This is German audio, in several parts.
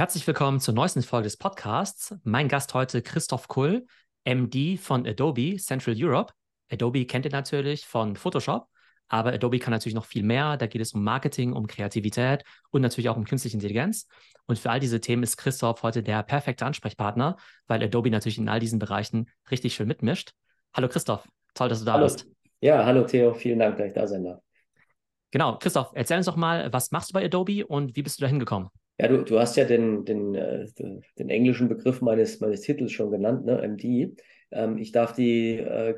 Herzlich willkommen zur neuesten Folge des Podcasts. Mein Gast heute Christoph Kull, MD von Adobe Central Europe. Adobe kennt ihr natürlich von Photoshop, aber Adobe kann natürlich noch viel mehr. Da geht es um Marketing, um Kreativität und natürlich auch um künstliche Intelligenz. Und für all diese Themen ist Christoph heute der perfekte Ansprechpartner, weil Adobe natürlich in all diesen Bereichen richtig schön mitmischt. Hallo Christoph, toll, dass du da hallo. bist. Ja, hallo Theo, vielen Dank, dass ich da sein darf. Genau, Christoph, erzähl uns doch mal, was machst du bei Adobe und wie bist du da hingekommen? Ja, du, du hast ja den, den, äh, den englischen Begriff meines, meines Titels schon genannt, ne? MD. Ähm, ich darf die äh,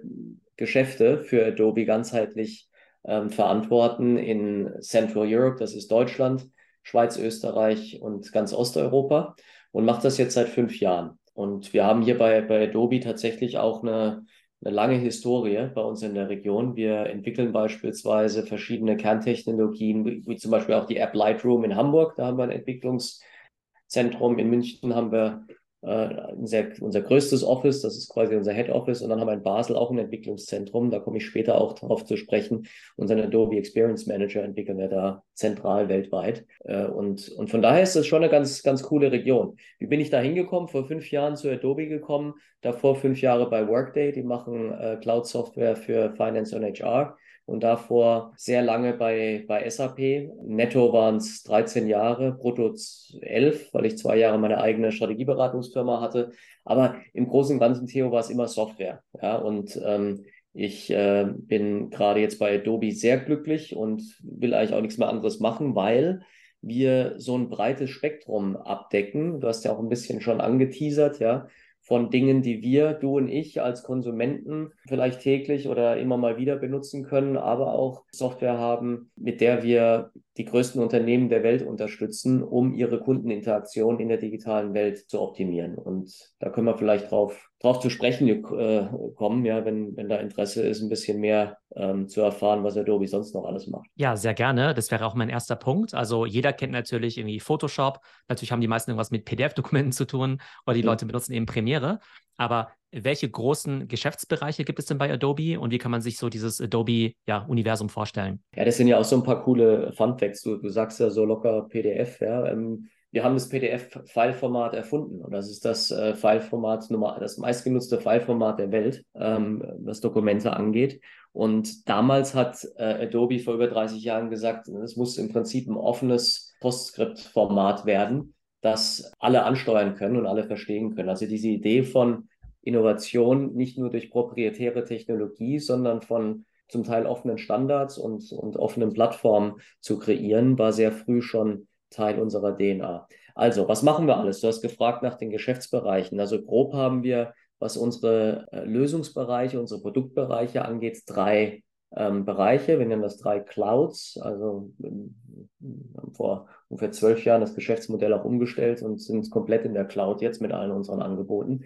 Geschäfte für Adobe ganzheitlich ähm, verantworten in Central Europe, das ist Deutschland, Schweiz, Österreich und ganz Osteuropa und mache das jetzt seit fünf Jahren. Und wir haben hier bei, bei Adobe tatsächlich auch eine, eine lange Historie bei uns in der Region. Wir entwickeln beispielsweise verschiedene Kerntechnologien, wie, zum Beispiel auch die App Lightroom in Hamburg. Da haben wir ein Entwicklungszentrum. In München haben wir sehr, unser größtes Office, das ist quasi unser Head Office. Und dann haben wir in Basel auch ein Entwicklungszentrum. Da komme ich später auch darauf zu sprechen. Unseren Adobe Experience Manager entwickeln wir da zentral weltweit. Äh, und, und von daher ist das schon eine ganz, ganz coole Region. Wie bin ich da hingekommen? Vor fünf Jahren zu Adobe gekommen. Davor fünf Jahre bei Workday. Die machen äh, Cloud Software für Finance und HR und davor sehr lange bei, bei SAP. Netto waren es 13 Jahre, brutto 11, weil ich zwei Jahre meine eigene Strategieberatungsfirma hatte. Aber im Großen und Ganzen, Theo, war es immer Software. Ja, und ähm, ich äh, bin gerade jetzt bei Adobe sehr glücklich und will eigentlich auch nichts mehr anderes machen, weil wir so ein breites Spektrum abdecken. Du hast ja auch ein bisschen schon angeteasert, ja von Dingen, die wir, du und ich als Konsumenten vielleicht täglich oder immer mal wieder benutzen können, aber auch Software haben, mit der wir die größten Unternehmen der Welt unterstützen, um ihre Kundeninteraktion in der digitalen Welt zu optimieren. Und da können wir vielleicht drauf, drauf zu sprechen äh, kommen, ja, wenn, wenn da Interesse ist, ein bisschen mehr ähm, zu erfahren, was Adobe sonst noch alles macht. Ja, sehr gerne. Das wäre auch mein erster Punkt. Also jeder kennt natürlich irgendwie Photoshop. Natürlich haben die meisten irgendwas mit PDF-Dokumenten zu tun oder die mhm. Leute benutzen eben Premiere. Aber welche großen Geschäftsbereiche gibt es denn bei Adobe und wie kann man sich so dieses Adobe-Universum ja, vorstellen? Ja, das sind ja auch so ein paar coole Fun-Facts. Du, du sagst ja so locker PDF, ja. Ähm, wir haben das PDF-Fileformat erfunden und das ist das äh, Fileformat Nummer, das meistgenutzte Fileformat der Welt, ähm, was Dokumente angeht. Und damals hat äh, Adobe vor über 30 Jahren gesagt, es muss im Prinzip ein offenes Postscript-Format werden, das alle ansteuern können und alle verstehen können. Also diese Idee von Innovation nicht nur durch proprietäre Technologie, sondern von zum Teil offenen Standards und, und offenen Plattformen zu kreieren, war sehr früh schon Teil unserer DNA. Also, was machen wir alles? Du hast gefragt nach den Geschäftsbereichen. Also grob haben wir, was unsere äh, Lösungsbereiche, unsere Produktbereiche angeht, drei ähm, Bereiche. Wir nennen das drei Clouds. Also wir haben vor ungefähr zwölf Jahren das Geschäftsmodell auch umgestellt und sind komplett in der Cloud jetzt mit allen unseren Angeboten.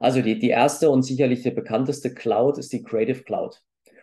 Also die, die erste und sicherlich die bekannteste Cloud ist die Creative Cloud.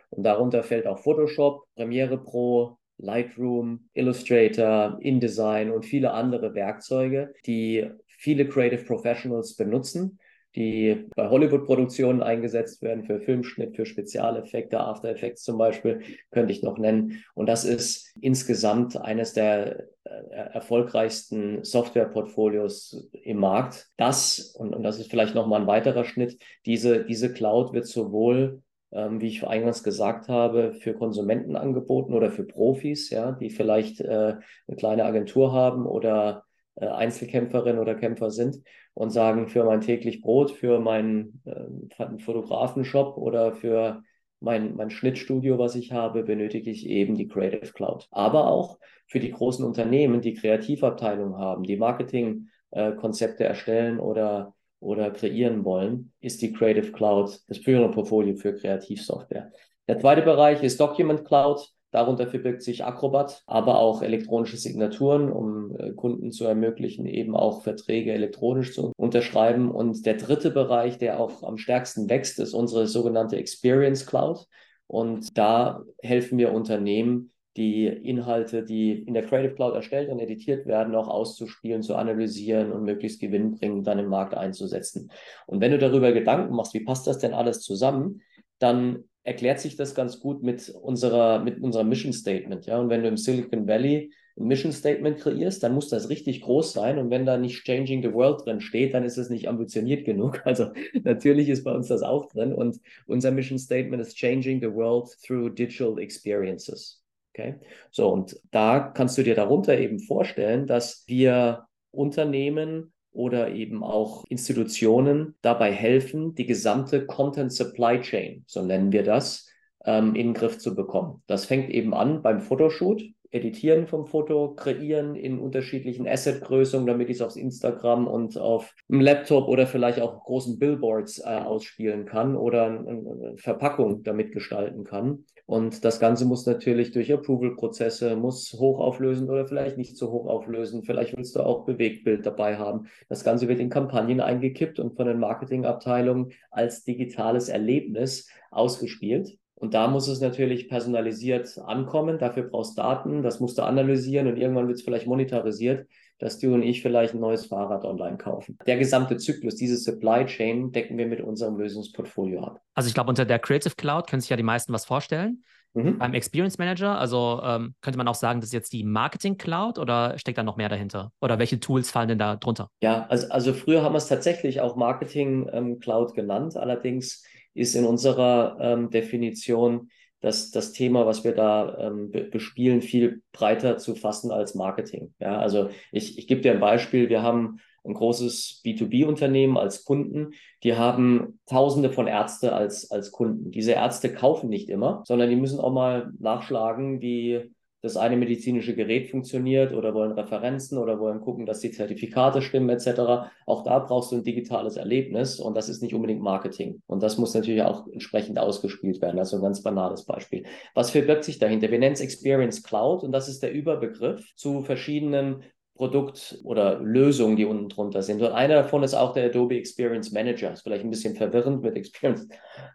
Und darunter fällt auch Photoshop, Premiere Pro, Lightroom, Illustrator, InDesign und viele andere Werkzeuge, die viele Creative Professionals benutzen die bei Hollywood-Produktionen eingesetzt werden, für Filmschnitt, für Spezialeffekte, After Effects zum Beispiel, könnte ich noch nennen. Und das ist insgesamt eines der äh, erfolgreichsten Software-Portfolios im Markt. Das, und, und das ist vielleicht nochmal ein weiterer Schnitt, diese, diese Cloud wird sowohl ähm, wie ich eingangs gesagt habe, für Konsumenten angeboten oder für Profis, ja, die vielleicht äh, eine kleine Agentur haben oder äh, Einzelkämpferin oder Kämpfer sind und sagen, für mein täglich Brot, für meinen äh, Fotografenshop oder für mein, mein Schnittstudio, was ich habe, benötige ich eben die Creative Cloud. Aber auch für die großen Unternehmen, die Kreativabteilungen haben, die Marketingkonzepte äh, erstellen oder, oder kreieren wollen, ist die Creative Cloud das führende Portfolio für Kreativsoftware. Der zweite Bereich ist Document Cloud. Darunter verbirgt sich Acrobat, aber auch elektronische Signaturen, um äh, Kunden zu ermöglichen, eben auch Verträge elektronisch zu unterschreiben. Und der dritte Bereich, der auch am stärksten wächst, ist unsere sogenannte Experience Cloud. Und da helfen wir Unternehmen, die Inhalte, die in der Creative Cloud erstellt und editiert werden, auch auszuspielen, zu analysieren und möglichst gewinnbringend dann im Markt einzusetzen. Und wenn du darüber Gedanken machst, wie passt das denn alles zusammen, dann erklärt sich das ganz gut mit unserer, mit unserem Mission Statement. Ja? Und wenn du im Silicon Valley ein Mission Statement kreierst, dann muss das richtig groß sein. Und wenn da nicht Changing the World drin steht, dann ist es nicht ambitioniert genug. Also natürlich ist bei uns das auch drin. Und unser Mission Statement ist Changing the World through Digital Experiences. Okay. So, und da kannst du dir darunter eben vorstellen, dass wir Unternehmen oder eben auch Institutionen dabei helfen, die gesamte Content Supply Chain, so nennen wir das, ähm, in den Griff zu bekommen. Das fängt eben an beim Fotoshoot, Editieren vom Foto, Kreieren in unterschiedlichen Asset-Größungen, damit ich es auf Instagram und auf einem Laptop oder vielleicht auch großen Billboards äh, ausspielen kann oder eine, eine Verpackung damit gestalten kann. Und das Ganze muss natürlich durch Approval-Prozesse, muss hochauflösen oder vielleicht nicht so hochauflösen. Vielleicht willst du auch Bewegtbild dabei haben. Das Ganze wird in Kampagnen eingekippt und von den Marketingabteilungen als digitales Erlebnis ausgespielt. Und da muss es natürlich personalisiert ankommen. Dafür brauchst du Daten, das musst du analysieren und irgendwann wird es vielleicht monetarisiert, dass du und ich vielleicht ein neues Fahrrad online kaufen. Der gesamte Zyklus, diese Supply Chain decken wir mit unserem Lösungsportfolio ab. Also ich glaube, unter der Creative Cloud können sich ja die meisten was vorstellen. Mhm. Beim Experience Manager, also ähm, könnte man auch sagen, das ist jetzt die Marketing Cloud oder steckt da noch mehr dahinter? Oder welche Tools fallen denn da drunter? Ja, also, also früher haben wir es tatsächlich auch Marketing ähm, Cloud genannt. Allerdings ist in unserer ähm, Definition das, das Thema, was wir da ähm, bespielen, viel breiter zu fassen als Marketing. Ja, also ich, ich gebe dir ein Beispiel. Wir haben ein großes B2B-Unternehmen als Kunden, die haben Tausende von Ärzte als, als Kunden. Diese Ärzte kaufen nicht immer, sondern die müssen auch mal nachschlagen, wie das eine medizinische Gerät funktioniert oder wollen Referenzen oder wollen gucken, dass die Zertifikate stimmen etc. Auch da brauchst du ein digitales Erlebnis und das ist nicht unbedingt Marketing. Und das muss natürlich auch entsprechend ausgespielt werden. Also ein ganz banales Beispiel. Was verbirgt sich dahinter? Wir nennen es Experience Cloud und das ist der Überbegriff zu verschiedenen Produkt oder Lösungen, die unten drunter sind. Und einer davon ist auch der Adobe Experience Manager. Ist vielleicht ein bisschen verwirrend mit Experience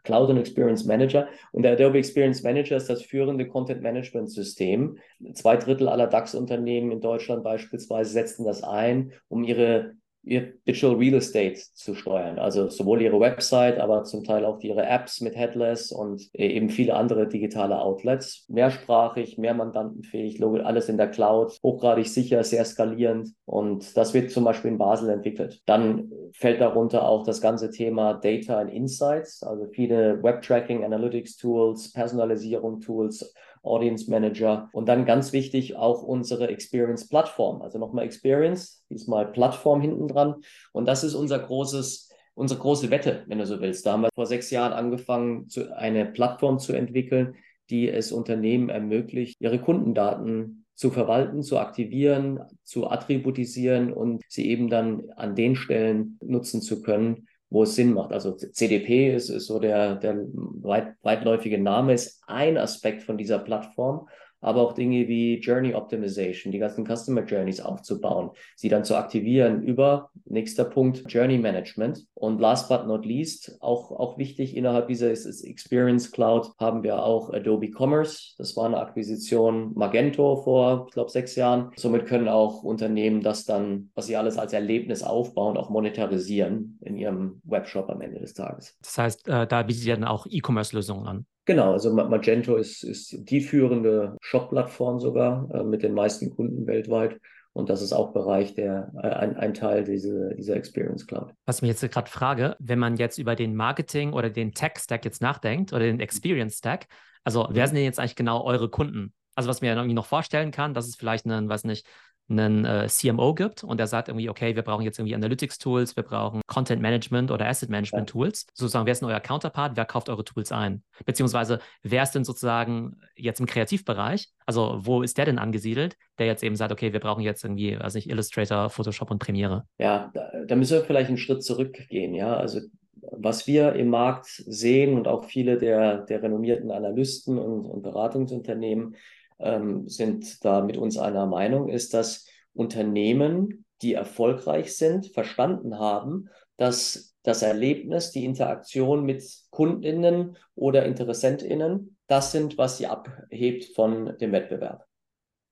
Cloud und Experience Manager. Und der Adobe Experience Manager ist das führende Content Management System. Zwei Drittel aller DAX-Unternehmen in Deutschland beispielsweise setzen das ein, um ihre ihr Digital Real Estate zu steuern. Also sowohl ihre Website, aber zum Teil auch ihre Apps mit Headless und äh, eben viele andere digitale Outlets. Mehrsprachig, mehr mandantenfähig, alles in der Cloud, hochgradig sicher, sehr skalierend. Und das wird zum Beispiel in Basel entwickelt. Dann fällt darunter auch das ganze Thema Data and Insights, also viele Web-Tracking, Analytics-Tools, Personalisierung-Tools, Audience Manager und dann ganz wichtig auch unsere Experience Plattform. Also nochmal Experience, diesmal Plattform hinten dran. Und das ist unser großes, unsere große Wette, wenn du so willst. Da haben wir vor sechs Jahren angefangen, zu, eine Plattform zu entwickeln, die es Unternehmen ermöglicht, ihre Kundendaten zu verwalten, zu aktivieren, zu attributisieren und sie eben dann an den Stellen nutzen zu können, wo es Sinn macht. Also CDP ist, ist so der, der weit, weitläufige Name, ist ein Aspekt von dieser Plattform aber auch Dinge wie Journey Optimization, die ganzen Customer Journeys aufzubauen, sie dann zu aktivieren über, nächster Punkt, Journey Management. Und last but not least, auch, auch wichtig innerhalb dieser Experience Cloud haben wir auch Adobe Commerce. Das war eine Akquisition Magento vor, ich glaube, sechs Jahren. Somit können auch Unternehmen das dann, was sie alles als Erlebnis aufbauen, auch monetarisieren in ihrem Webshop am Ende des Tages. Das heißt, äh, da bietet ihr dann auch E-Commerce-Lösungen an. Genau, also Magento ist, ist die führende Shop-Plattform sogar äh, mit den meisten Kunden weltweit. Und das ist auch Bereich der äh, ein, ein Teil dieser, dieser Experience Cloud. Was ich mir jetzt gerade frage, wenn man jetzt über den Marketing oder den Tech-Stack jetzt nachdenkt oder den Experience-Stack, also wer mhm. sind denn jetzt eigentlich genau eure Kunden? Also was mir irgendwie noch vorstellen kann, dass es vielleicht einen, weiß nicht, einen äh, CMO gibt und der sagt irgendwie, okay, wir brauchen jetzt irgendwie Analytics-Tools, wir brauchen Content-Management oder Asset-Management-Tools. Ja. Sozusagen, wer ist denn euer Counterpart? Wer kauft eure Tools ein? Beziehungsweise, wer ist denn sozusagen jetzt im Kreativbereich? Also, wo ist der denn angesiedelt, der jetzt eben sagt, okay, wir brauchen jetzt irgendwie, weiß nicht, Illustrator, Photoshop und Premiere? Ja, da, da müssen wir vielleicht einen Schritt zurückgehen, ja. Also, was wir im Markt sehen und auch viele der, der renommierten Analysten und, und Beratungsunternehmen ähm, sind da mit uns einer Meinung, ist, dass Unternehmen, die erfolgreich sind, verstanden haben, dass das Erlebnis, die Interaktion mit Kundinnen oder Interessentinnen, das sind, was sie abhebt von dem Wettbewerb.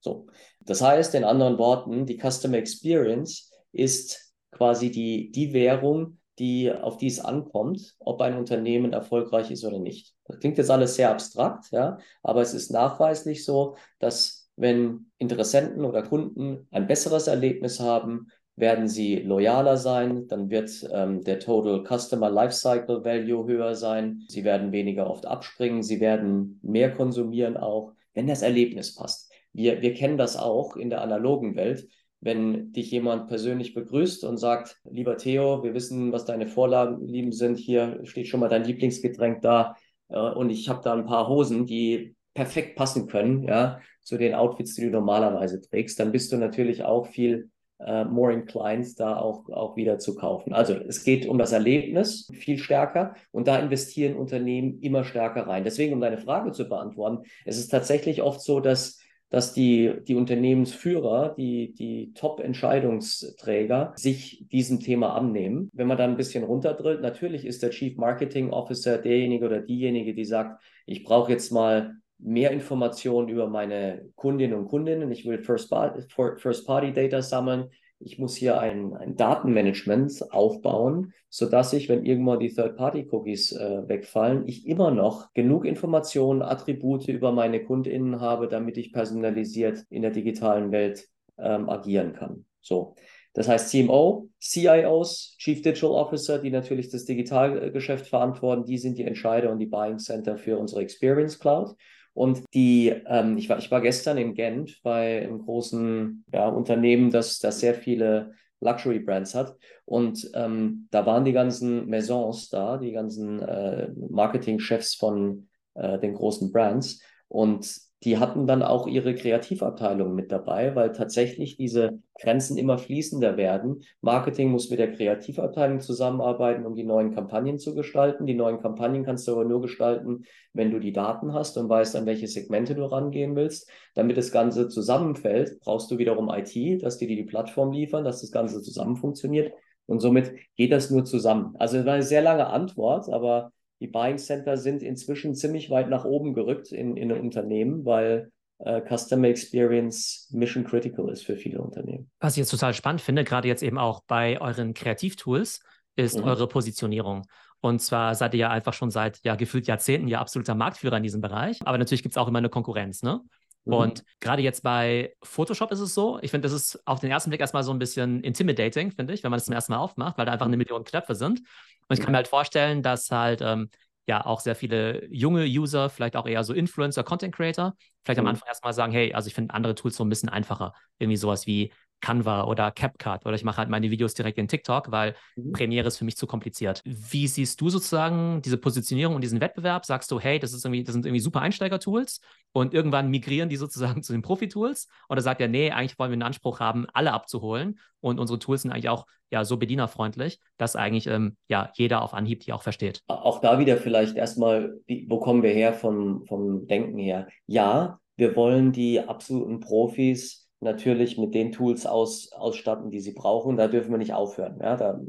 So. Das heißt, in anderen Worten, die Customer Experience ist quasi die, die Währung, die, auf die es ankommt, ob ein Unternehmen erfolgreich ist oder nicht. Das klingt jetzt alles sehr abstrakt, ja, aber es ist nachweislich so, dass wenn Interessenten oder Kunden ein besseres Erlebnis haben, werden sie loyaler sein, dann wird ähm, der Total Customer Lifecycle Value höher sein, sie werden weniger oft abspringen, sie werden mehr konsumieren auch, wenn das Erlebnis passt. Wir, wir kennen das auch in der analogen Welt wenn dich jemand persönlich begrüßt und sagt, lieber Theo, wir wissen, was deine Vorlieben sind, hier steht schon mal dein Lieblingsgetränk da äh, und ich habe da ein paar Hosen, die perfekt passen können, ja, zu den Outfits, die du normalerweise trägst, dann bist du natürlich auch viel äh, more inclined, da auch, auch wieder zu kaufen. Also es geht um das Erlebnis viel stärker und da investieren Unternehmen immer stärker rein. Deswegen, um deine Frage zu beantworten, es ist tatsächlich oft so, dass dass die, die Unternehmensführer, die, die Top-Entscheidungsträger sich diesem Thema annehmen. Wenn man da ein bisschen runterdrillt, natürlich ist der Chief Marketing Officer derjenige oder diejenige, die sagt, ich brauche jetzt mal mehr Informationen über meine Kundinnen und Kundinnen. Ich will First-Party-Data sammeln ich muss hier ein, ein Datenmanagement aufbauen, sodass ich, wenn irgendwann die Third-Party-Cookies äh, wegfallen, ich immer noch genug Informationen, Attribute über meine KundInnen habe, damit ich personalisiert in der digitalen Welt ähm, agieren kann. So. Das heißt CMO, CIOs, Chief Digital Officer, die natürlich das Digitalgeschäft verantworten, die sind die Entscheider und die Buying Center für unsere Experience Cloud. Und die, ähm, ich, war, ich war gestern in Gent bei einem großen ja, Unternehmen, das, das sehr viele Luxury Brands hat. Und ähm, da waren die ganzen Maisons da, die ganzen äh, Marketingchefs von äh, den großen Brands. Und die hatten dann auch ihre Kreativabteilung mit dabei, weil tatsächlich diese Grenzen immer fließender werden. Marketing muss mit der Kreativabteilung zusammenarbeiten, um die neuen Kampagnen zu gestalten. Die neuen Kampagnen kannst du aber nur gestalten, wenn du die Daten hast und weißt, an welche Segmente du rangehen willst. Damit das Ganze zusammenfällt, brauchst du wiederum IT, dass die dir die Plattform liefern, dass das Ganze zusammen funktioniert. Und somit geht das nur zusammen. Also es war eine sehr lange Antwort, aber die Buying Center sind inzwischen ziemlich weit nach oben gerückt in, in den Unternehmen, weil äh, Customer Experience mission critical ist für viele Unternehmen. Was ich jetzt total spannend finde, gerade jetzt eben auch bei euren Kreativtools, ist mhm. eure Positionierung. Und zwar seid ihr ja einfach schon seit ja gefühlt Jahrzehnten ja absoluter Marktführer in diesem Bereich. Aber natürlich gibt es auch immer eine Konkurrenz, ne? Mhm. Und gerade jetzt bei Photoshop ist es so, ich finde, das ist auf den ersten Blick erstmal so ein bisschen intimidating, finde ich, wenn man das zum ersten Mal aufmacht, weil da einfach eine Million Knöpfe sind. Und ich kann mir halt vorstellen, dass halt ähm, ja auch sehr viele junge User, vielleicht auch eher so Influencer, Content Creator, vielleicht am mhm. Anfang erstmal sagen, hey, also ich finde andere Tools so ein bisschen einfacher. Irgendwie sowas wie Canva oder CapCut oder ich mache halt meine Videos direkt in TikTok, weil mhm. Premiere ist für mich zu kompliziert. Wie siehst du sozusagen diese Positionierung und diesen Wettbewerb? Sagst du, hey, das ist irgendwie, das sind irgendwie super Einsteiger-Tools und irgendwann migrieren die sozusagen zu den Profi-Tools? Oder sagt er, nee, eigentlich wollen wir einen Anspruch haben, alle abzuholen und unsere Tools sind eigentlich auch ja so bedienerfreundlich, dass eigentlich ähm, ja jeder auf Anhieb die auch versteht. Auch da wieder vielleicht erstmal, wo kommen wir her vom, vom Denken her? Ja, wir wollen die absoluten Profis natürlich mit den Tools aus, ausstatten, die sie brauchen. Da dürfen wir nicht aufhören. Ja, da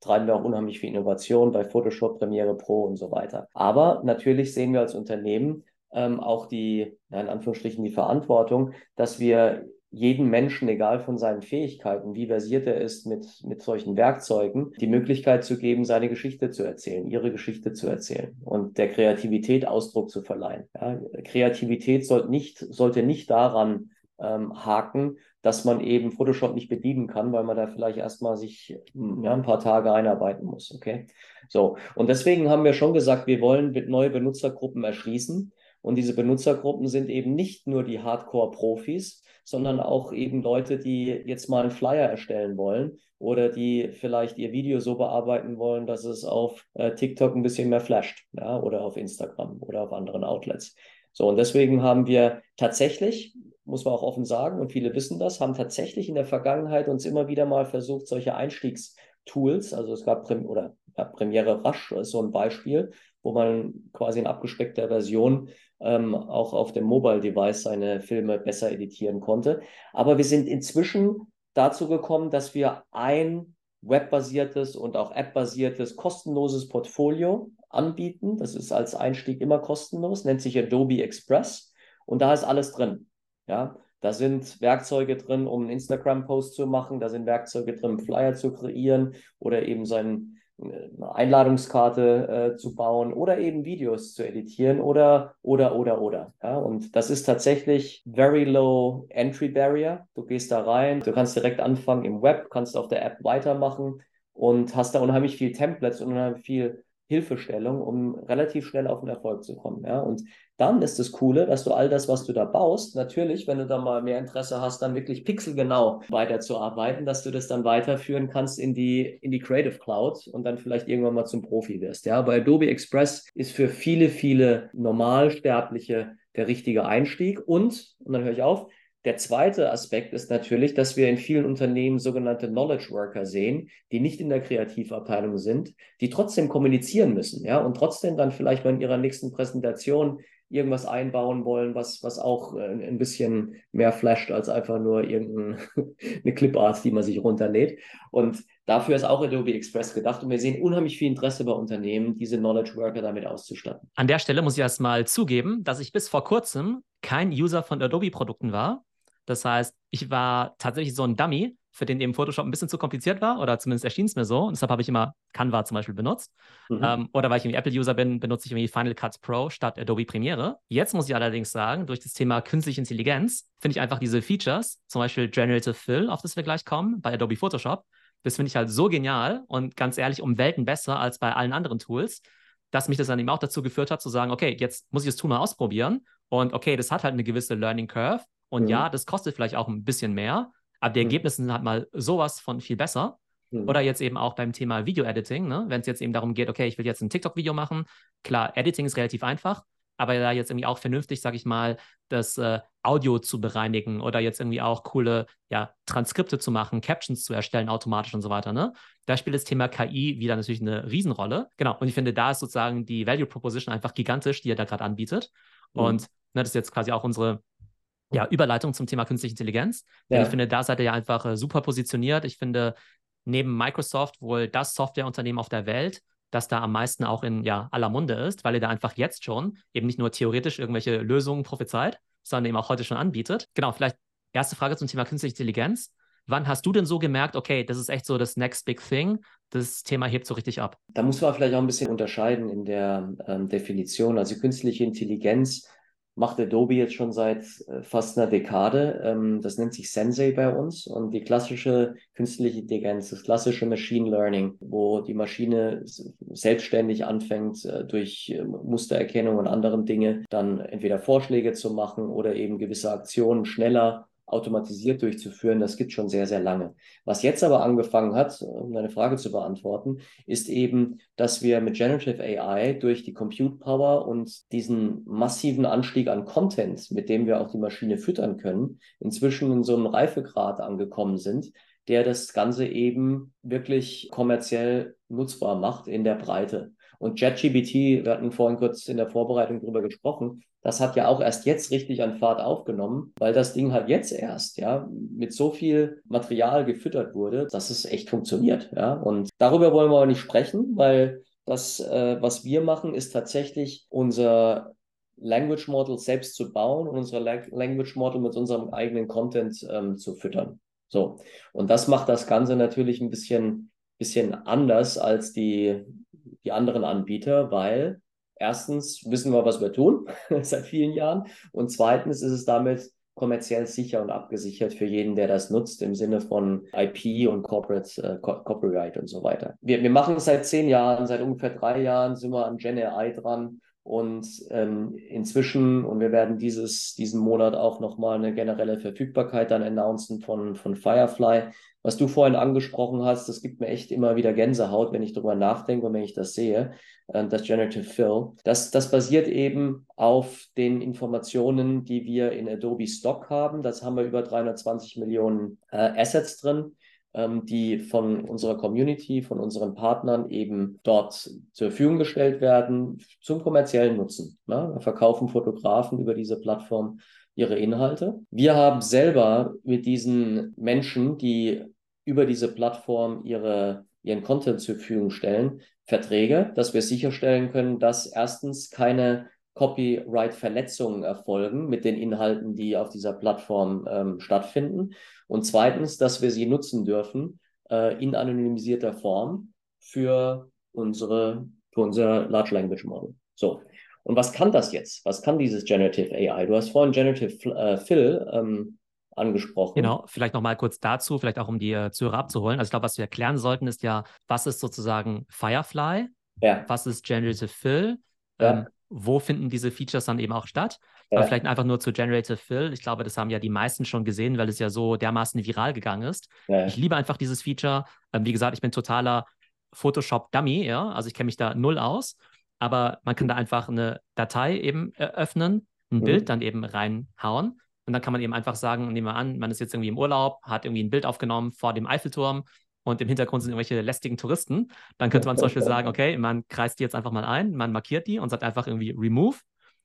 treiben wir auch unheimlich viel Innovation bei Photoshop, Premiere Pro und so weiter. Aber natürlich sehen wir als Unternehmen ähm, auch die, ja, in Anführungsstrichen, die Verantwortung, dass wir jeden Menschen, egal von seinen Fähigkeiten, wie versiert er ist mit, mit solchen Werkzeugen, die Möglichkeit zu geben, seine Geschichte zu erzählen, ihre Geschichte zu erzählen und der Kreativität Ausdruck zu verleihen. Ja, Kreativität sollte nicht, sollte nicht daran ähm, haken, dass man eben Photoshop nicht bedienen kann, weil man da vielleicht erstmal sich ja, ein paar Tage einarbeiten muss. Okay. So. Und deswegen haben wir schon gesagt, wir wollen neue Benutzergruppen erschließen. Und diese Benutzergruppen sind eben nicht nur die Hardcore-Profis, sondern auch eben Leute, die jetzt mal einen Flyer erstellen wollen oder die vielleicht ihr Video so bearbeiten wollen, dass es auf äh, TikTok ein bisschen mehr flasht ja, oder auf Instagram oder auf anderen Outlets. So, und deswegen haben wir tatsächlich muss man auch offen sagen, und viele wissen das, haben tatsächlich in der Vergangenheit uns immer wieder mal versucht, solche Einstiegstools, also es gab Prem oder ja, Premiere Rasch ist so ein Beispiel, wo man quasi in abgespeckter Version ähm, auch auf dem Mobile-Device seine Filme besser editieren konnte. Aber wir sind inzwischen dazu gekommen, dass wir ein webbasiertes und auch appbasiertes kostenloses Portfolio anbieten. Das ist als Einstieg immer kostenlos, nennt sich Adobe Express und da ist alles drin. Ja, da sind Werkzeuge drin, um einen Instagram-Post zu machen, da sind Werkzeuge drin, Flyer zu kreieren oder eben seinen, eine Einladungskarte äh, zu bauen oder eben Videos zu editieren oder, oder, oder, oder. Ja, und das ist tatsächlich very low entry barrier. Du gehst da rein, du kannst direkt anfangen im Web, kannst auf der App weitermachen und hast da unheimlich viel Templates und unheimlich viel Hilfestellung, um relativ schnell auf den Erfolg zu kommen. Ja? Und dann ist das Coole, dass du all das, was du da baust, natürlich, wenn du da mal mehr Interesse hast, dann wirklich pixelgenau weiterzuarbeiten, dass du das dann weiterführen kannst in die, in die Creative Cloud und dann vielleicht irgendwann mal zum Profi wirst. Ja? Bei Adobe Express ist für viele, viele Normalsterbliche der richtige Einstieg und, und dann höre ich auf, der zweite Aspekt ist natürlich, dass wir in vielen Unternehmen sogenannte Knowledge Worker sehen, die nicht in der Kreativabteilung sind, die trotzdem kommunizieren müssen, ja, und trotzdem dann vielleicht mal in ihrer nächsten Präsentation irgendwas einbauen wollen, was, was auch äh, ein bisschen mehr flasht als einfach nur irgendeine Clipart, die man sich runterlädt. Und dafür ist auch Adobe Express gedacht. Und wir sehen unheimlich viel Interesse bei Unternehmen, diese Knowledge Worker damit auszustatten. An der Stelle muss ich erstmal zugeben, dass ich bis vor kurzem kein User von Adobe-Produkten war. Das heißt, ich war tatsächlich so ein Dummy, für den eben Photoshop ein bisschen zu kompliziert war, oder zumindest erschien es mir so. Und deshalb habe ich immer Canva zum Beispiel benutzt. Mhm. Ähm, oder weil ich irgendwie Apple-User bin, benutze ich irgendwie Final Cut Pro statt Adobe Premiere. Jetzt muss ich allerdings sagen, durch das Thema künstliche Intelligenz finde ich einfach diese Features, zum Beispiel Generative Fill, auf das wir gleich kommen, bei Adobe Photoshop, das finde ich halt so genial und ganz ehrlich um Welten besser als bei allen anderen Tools, dass mich das dann eben auch dazu geführt hat, zu sagen, okay, jetzt muss ich das Tool mal ausprobieren. Und okay, das hat halt eine gewisse Learning Curve. Und mhm. ja, das kostet vielleicht auch ein bisschen mehr, aber die mhm. Ergebnisse sind halt mal sowas von viel besser. Mhm. Oder jetzt eben auch beim Thema Video-Editing, ne? wenn es jetzt eben darum geht, okay, ich will jetzt ein TikTok-Video machen. Klar, Editing ist relativ einfach, aber da jetzt irgendwie auch vernünftig, sage ich mal, das äh, Audio zu bereinigen oder jetzt irgendwie auch coole ja, Transkripte zu machen, Captions zu erstellen automatisch und so weiter. Ne? Da spielt das Thema KI wieder natürlich eine Riesenrolle. Genau. Und ich finde, da ist sozusagen die Value Proposition einfach gigantisch, die er da gerade anbietet. Mhm. Und ne, das ist jetzt quasi auch unsere ja, Überleitung zum Thema künstliche Intelligenz. Ja. Ich finde, da seid ihr ja einfach äh, super positioniert. Ich finde, neben Microsoft wohl das Softwareunternehmen auf der Welt, das da am meisten auch in ja, aller Munde ist, weil ihr da einfach jetzt schon eben nicht nur theoretisch irgendwelche Lösungen prophezeit, sondern eben auch heute schon anbietet. Genau, vielleicht erste Frage zum Thema künstliche Intelligenz. Wann hast du denn so gemerkt, okay, das ist echt so das Next Big Thing, das Thema hebt so richtig ab? Da muss man vielleicht auch ein bisschen unterscheiden in der ähm, Definition. Also künstliche Intelligenz macht Adobe jetzt schon seit äh, fast einer Dekade. Ähm, das nennt sich Sensei bei uns und die klassische künstliche Intelligenz, das klassische Machine Learning, wo die Maschine selbstständig anfängt, äh, durch äh, Mustererkennung und anderen Dinge dann entweder Vorschläge zu machen oder eben gewisse Aktionen schneller automatisiert durchzuführen, das gibt schon sehr, sehr lange. Was jetzt aber angefangen hat, um deine Frage zu beantworten, ist eben, dass wir mit Generative AI durch die Compute Power und diesen massiven Anstieg an Content, mit dem wir auch die Maschine füttern können, inzwischen in so einem Reifegrad angekommen sind, der das Ganze eben wirklich kommerziell nutzbar macht in der Breite. Und JetGBT, wir hatten vorhin kurz in der Vorbereitung drüber gesprochen, das hat ja auch erst jetzt richtig an Fahrt aufgenommen, weil das Ding halt jetzt erst, ja, mit so viel Material gefüttert wurde, dass es echt funktioniert, ja. Und darüber wollen wir aber nicht sprechen, weil das, äh, was wir machen, ist tatsächlich unser Language Model selbst zu bauen und unsere Language Model mit unserem eigenen Content ähm, zu füttern. So. Und das macht das Ganze natürlich ein bisschen, bisschen anders als die, die anderen Anbieter, weil erstens wissen wir, was wir tun seit vielen Jahren und zweitens ist es damit kommerziell sicher und abgesichert für jeden, der das nutzt, im Sinne von IP und Corporate äh, Copyright und so weiter. Wir, wir machen es seit zehn Jahren, seit ungefähr drei Jahren sind wir an Gen AI dran und ähm, inzwischen, und wir werden dieses, diesen Monat auch nochmal eine generelle Verfügbarkeit dann announcen von, von Firefly was du vorhin angesprochen hast, das gibt mir echt immer wieder Gänsehaut, wenn ich darüber nachdenke und wenn ich das sehe, äh, das Generative Fill. Das, das basiert eben auf den Informationen, die wir in Adobe Stock haben. Das haben wir über 320 Millionen äh, Assets drin die von unserer Community, von unseren Partnern eben dort zur Verfügung gestellt werden zum kommerziellen Nutzen. Ne? Verkaufen Fotografen über diese Plattform ihre Inhalte. Wir haben selber mit diesen Menschen, die über diese Plattform ihre, ihren Content zur Verfügung stellen, Verträge, dass wir sicherstellen können, dass erstens keine Copyright-Verletzungen erfolgen mit den Inhalten, die auf dieser Plattform ähm, stattfinden. Und zweitens, dass wir sie nutzen dürfen äh, in anonymisierter Form für unsere, für unser Large Language Model. So. Und was kann das jetzt? Was kann dieses Generative AI? Du hast vorhin Generative äh, Fill ähm, angesprochen. Genau, vielleicht nochmal kurz dazu, vielleicht auch um die äh, Zuhörer abzuholen. Also ich glaube, was wir erklären sollten, ist ja, was ist sozusagen Firefly? Ja. Was ist Generative Fill? Ja. Ähm, wo finden diese Features dann eben auch statt? Ja. Aber vielleicht einfach nur zu Generative Fill. Ich glaube, das haben ja die meisten schon gesehen, weil es ja so dermaßen viral gegangen ist. Ja. Ich liebe einfach dieses Feature. Ähm, wie gesagt, ich bin totaler Photoshop-Dummy, ja. Also ich kenne mich da null aus. Aber man kann da einfach eine Datei eben öffnen, ein mhm. Bild dann eben reinhauen. Und dann kann man eben einfach sagen, nehmen wir an, man ist jetzt irgendwie im Urlaub, hat irgendwie ein Bild aufgenommen vor dem Eiffelturm und im Hintergrund sind irgendwelche lästigen Touristen, dann könnte man zum Beispiel sagen, okay, man kreist die jetzt einfach mal ein, man markiert die und sagt einfach irgendwie Remove.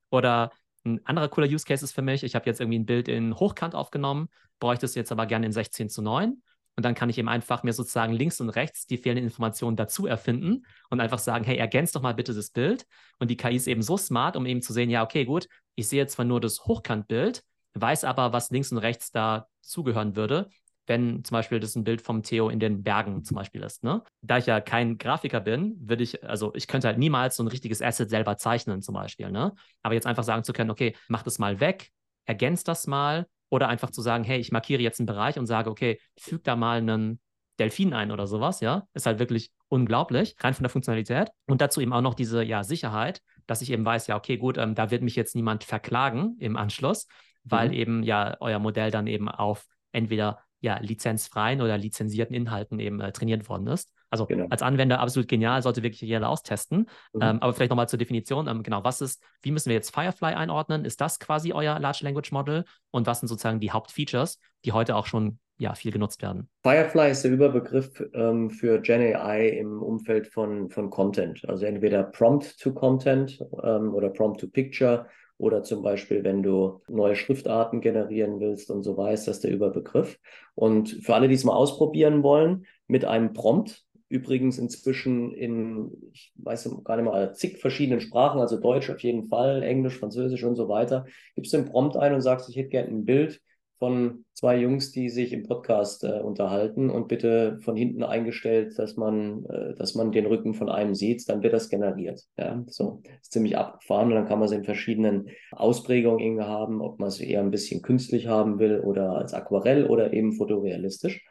Oder ein anderer cooler Use Case ist für mich, ich habe jetzt irgendwie ein Bild in Hochkant aufgenommen, bräuchte es jetzt aber gerne in 16 zu 9. Und dann kann ich eben einfach mir sozusagen links und rechts die fehlenden Informationen dazu erfinden und einfach sagen, hey, ergänzt doch mal bitte das Bild. Und die KI ist eben so smart, um eben zu sehen, ja, okay, gut, ich sehe jetzt zwar nur das Hochkantbild, weiß aber, was links und rechts da zugehören würde wenn zum Beispiel das ein Bild vom Theo in den Bergen zum Beispiel ist. Ne? Da ich ja kein Grafiker bin, würde ich, also ich könnte halt niemals so ein richtiges Asset selber zeichnen zum Beispiel. Ne? Aber jetzt einfach sagen zu können, okay, mach das mal weg, ergänzt das mal oder einfach zu sagen, hey, ich markiere jetzt einen Bereich und sage, okay, füg da mal einen Delfin ein oder sowas, ja, ist halt wirklich unglaublich, rein von der Funktionalität. Und dazu eben auch noch diese, ja, Sicherheit, dass ich eben weiß, ja, okay, gut, ähm, da wird mich jetzt niemand verklagen im Anschluss, weil mhm. eben ja euer Modell dann eben auf entweder ja, lizenzfreien oder lizenzierten Inhalten eben äh, trainiert worden ist. Also genau. als Anwender absolut genial, sollte wirklich jeder austesten. Mhm. Ähm, aber vielleicht nochmal zur Definition. Ähm, genau, was ist, wie müssen wir jetzt Firefly einordnen? Ist das quasi euer Large Language Model? Und was sind sozusagen die Hauptfeatures, die heute auch schon ja, viel genutzt werden? Firefly ist der Überbegriff ähm, für Gen AI im Umfeld von, von Content. Also entweder Prompt to Content ähm, oder Prompt to Picture oder zum Beispiel, wenn du neue Schriftarten generieren willst und so weiter, das ist der Überbegriff. Und für alle, die es mal ausprobieren wollen, mit einem Prompt, übrigens inzwischen in, ich weiß gar nicht mal, zig verschiedenen Sprachen, also Deutsch auf jeden Fall, Englisch, Französisch und so weiter, gibst du den Prompt ein und sagst, ich hätte gerne ein Bild von zwei Jungs, die sich im Podcast äh, unterhalten und bitte von hinten eingestellt, dass man, äh, dass man den Rücken von einem sieht, dann wird das generiert. Ja, so ist ziemlich abgefahren und dann kann man es in verschiedenen Ausprägungen irgendwie haben, ob man es eher ein bisschen künstlich haben will oder als Aquarell oder eben fotorealistisch.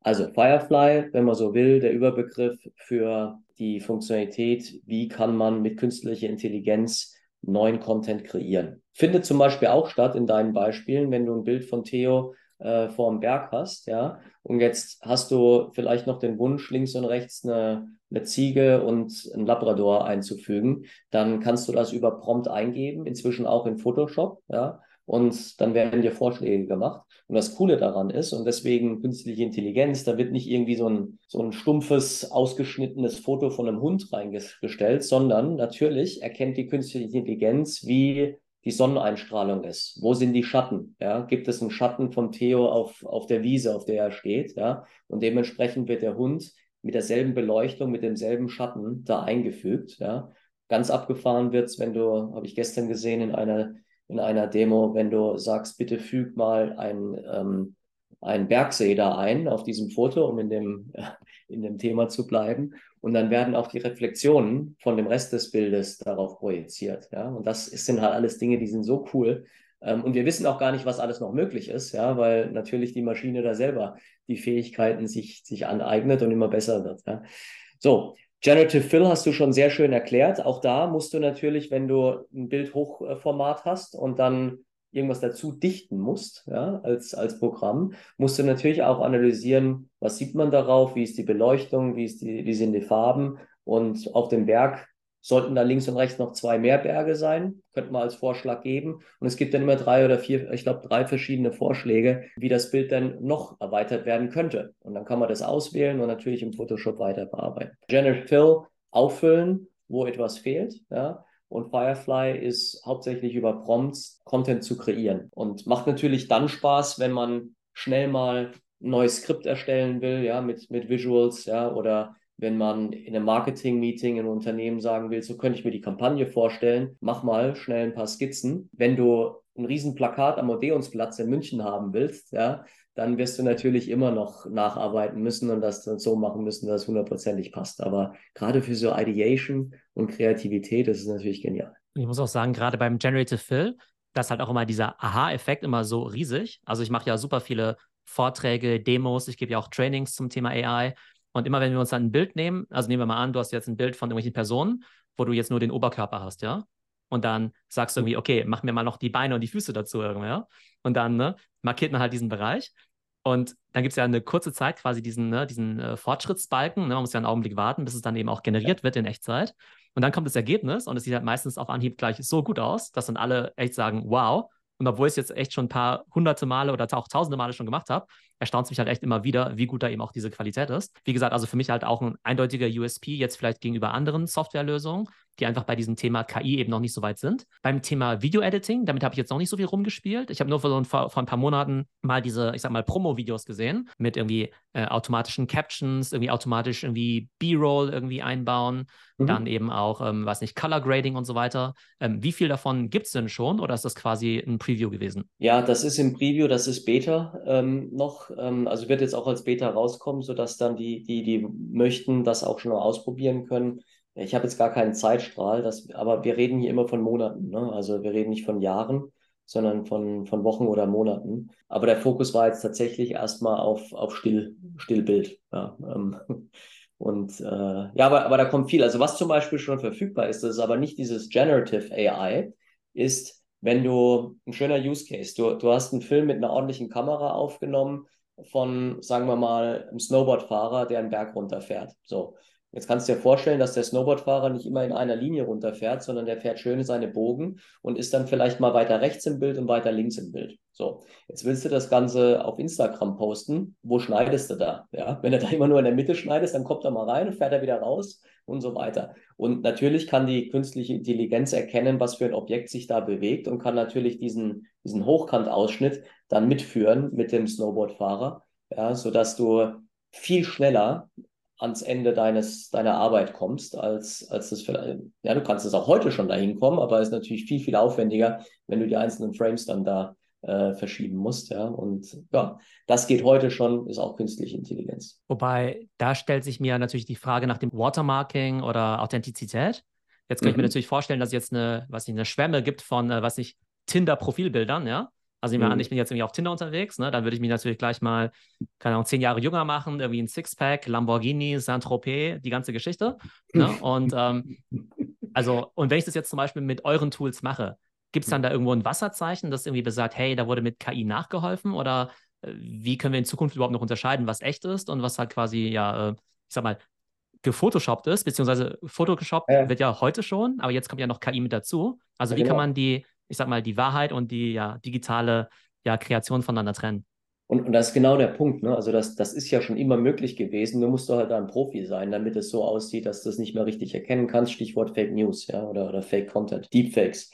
Also Firefly, wenn man so will, der Überbegriff für die Funktionalität, wie kann man mit künstlicher Intelligenz neuen Content kreieren. Findet zum Beispiel auch statt in deinen Beispielen, wenn du ein Bild von Theo äh, vor dem Berg hast, ja, und jetzt hast du vielleicht noch den Wunsch, links und rechts eine, eine Ziege und ein Labrador einzufügen, dann kannst du das über Prompt eingeben, inzwischen auch in Photoshop, ja, und dann werden dir Vorschläge gemacht. Und das Coole daran ist, und deswegen künstliche Intelligenz, da wird nicht irgendwie so ein, so ein stumpfes, ausgeschnittenes Foto von einem Hund reingestellt, sondern natürlich erkennt die künstliche Intelligenz, wie die Sonneneinstrahlung ist. Wo sind die Schatten? Ja, gibt es einen Schatten von Theo auf, auf der Wiese, auf der er steht? Ja, und dementsprechend wird der Hund mit derselben Beleuchtung, mit demselben Schatten da eingefügt. Ja, ganz abgefahren wird es, wenn du, habe ich gestern gesehen, in einer in einer Demo, wenn du sagst, bitte füg mal ein, ähm, ein Bergsee da ein auf diesem Foto, um in dem, in dem Thema zu bleiben. Und dann werden auch die Reflexionen von dem Rest des Bildes darauf projiziert. Ja? Und das sind halt alles Dinge, die sind so cool. Ähm, und wir wissen auch gar nicht, was alles noch möglich ist, ja, weil natürlich die Maschine da selber die Fähigkeiten sich, sich aneignet und immer besser wird. Ja? So, Generative Fill hast du schon sehr schön erklärt. Auch da musst du natürlich, wenn du ein Bild Hochformat hast und dann irgendwas dazu dichten musst, ja, als, als Programm, musst du natürlich auch analysieren, was sieht man darauf, wie ist die Beleuchtung, wie, ist die, wie sind die Farben und auf dem Berg sollten da links und rechts noch zwei mehr Berge sein, könnte man als Vorschlag geben. Und es gibt dann immer drei oder vier, ich glaube, drei verschiedene Vorschläge, wie das Bild dann noch erweitert werden könnte. Und dann kann man das auswählen und natürlich im Photoshop weiter bearbeiten. General Fill auffüllen, wo etwas fehlt, ja. Und Firefly ist hauptsächlich über Prompts Content zu kreieren und macht natürlich dann Spaß, wenn man schnell mal ein neues Skript erstellen will, ja, mit, mit Visuals, ja, oder wenn man in einem Marketing-Meeting in einem Unternehmen sagen will, so könnte ich mir die Kampagne vorstellen, mach mal schnell ein paar Skizzen. Wenn du ein riesen Plakat am Odeonsplatz in München haben willst, ja, dann wirst du natürlich immer noch nacharbeiten müssen und das dann so machen müssen, dass es hundertprozentig passt. Aber gerade für so Ideation und Kreativität ist es natürlich genial. Ich muss auch sagen, gerade beim Generative Fill, da ist halt auch immer dieser Aha-Effekt immer so riesig. Also ich mache ja super viele Vorträge, Demos, ich gebe ja auch Trainings zum Thema AI. Und immer wenn wir uns dann ein Bild nehmen, also nehmen wir mal an, du hast jetzt ein Bild von irgendwelchen Personen, wo du jetzt nur den Oberkörper hast, ja. Und dann sagst du irgendwie, okay, mach mir mal noch die Beine und die Füße dazu irgendwie, ja. Und dann ne, markiert man halt diesen Bereich. Und dann gibt es ja eine kurze Zeit quasi diesen, ne, diesen äh, Fortschrittsbalken. Ne? Man muss ja einen Augenblick warten, bis es dann eben auch generiert wird in Echtzeit. Und dann kommt das Ergebnis und es sieht halt meistens auf Anhieb gleich so gut aus, dass dann alle echt sagen, wow. Und obwohl ich es jetzt echt schon ein paar hunderte Male oder auch tausende Male schon gemacht habe, erstaunt es mich halt echt immer wieder, wie gut da eben auch diese Qualität ist. Wie gesagt, also für mich halt auch ein eindeutiger USP jetzt vielleicht gegenüber anderen Softwarelösungen, die einfach bei diesem Thema KI eben noch nicht so weit sind. Beim Thema Video-Editing, damit habe ich jetzt noch nicht so viel rumgespielt. Ich habe nur vor, so ein, vor, ein paar Monaten mal diese, ich sag mal, Promo-Videos gesehen mit irgendwie äh, automatischen Captions, irgendwie automatisch irgendwie B-Roll irgendwie einbauen, mhm. dann eben auch, ähm, weiß nicht, Color Grading und so weiter. Ähm, wie viel davon gibt es denn schon oder ist das quasi ein Preview gewesen? Ja, das ist im Preview, das ist Beta ähm, noch. Ähm, also wird jetzt auch als Beta rauskommen, sodass dann die, die, die möchten, das auch schon mal ausprobieren können ich habe jetzt gar keinen Zeitstrahl, das, aber wir reden hier immer von Monaten. Ne? Also wir reden nicht von Jahren, sondern von, von Wochen oder Monaten. Aber der Fokus war jetzt tatsächlich erstmal auf, auf Still, Stillbild. Ja, ähm, und äh, ja, aber, aber da kommt viel. Also was zum Beispiel schon verfügbar ist, das ist aber nicht dieses Generative AI, ist, wenn du, ein schöner Use Case, du, du hast einen Film mit einer ordentlichen Kamera aufgenommen von, sagen wir mal, einem Snowboardfahrer, der einen Berg runterfährt. So. Jetzt kannst du dir vorstellen, dass der Snowboardfahrer nicht immer in einer Linie runterfährt, sondern der fährt schön seine Bogen und ist dann vielleicht mal weiter rechts im Bild und weiter links im Bild. So, jetzt willst du das Ganze auf Instagram posten. Wo schneidest du da? Ja, wenn du da immer nur in der Mitte schneidest, dann kommt er mal rein und fährt er wieder raus und so weiter. Und natürlich kann die künstliche Intelligenz erkennen, was für ein Objekt sich da bewegt und kann natürlich diesen, diesen Hochkantausschnitt dann mitführen mit dem Snowboardfahrer, ja, sodass du viel schneller ans Ende deines, deiner Arbeit kommst, als, als das vielleicht, ja, du kannst es auch heute schon dahin kommen, aber es ist natürlich viel, viel aufwendiger, wenn du die einzelnen Frames dann da äh, verschieben musst, ja. Und ja, das geht heute schon, ist auch künstliche Intelligenz. Wobei, da stellt sich mir natürlich die Frage nach dem Watermarking oder Authentizität. Jetzt kann mhm. ich mir mhm. natürlich vorstellen, dass es jetzt eine, was nicht, eine Schwemme gibt von, äh, was ich, Tinder-Profilbildern, ja. Also nehmen wir mhm. an, ich bin jetzt irgendwie auf Tinder unterwegs, ne? dann würde ich mich natürlich gleich mal, keine Ahnung, zehn Jahre jünger machen, irgendwie ein Sixpack, Lamborghini, Saint-Tropez, die ganze Geschichte. Ne? Und ähm, also, und wenn ich das jetzt zum Beispiel mit euren Tools mache, gibt es dann da irgendwo ein Wasserzeichen, das irgendwie besagt, hey, da wurde mit KI nachgeholfen? Oder äh, wie können wir in Zukunft überhaupt noch unterscheiden, was echt ist und was halt quasi, ja, äh, ich sag mal, gefotoshoppt ist, beziehungsweise Photoshop ja. wird ja heute schon, aber jetzt kommt ja noch KI mit dazu. Also ja, wie genau. kann man die ich sag mal, die Wahrheit und die ja, digitale ja, Kreation voneinander trennen. Und, und das ist genau der Punkt. Ne? Also das, das ist ja schon immer möglich gewesen. Du musst doch halt ein Profi sein, damit es so aussieht, dass du es nicht mehr richtig erkennen kannst. Stichwort Fake News ja? oder, oder Fake Content, Deepfakes.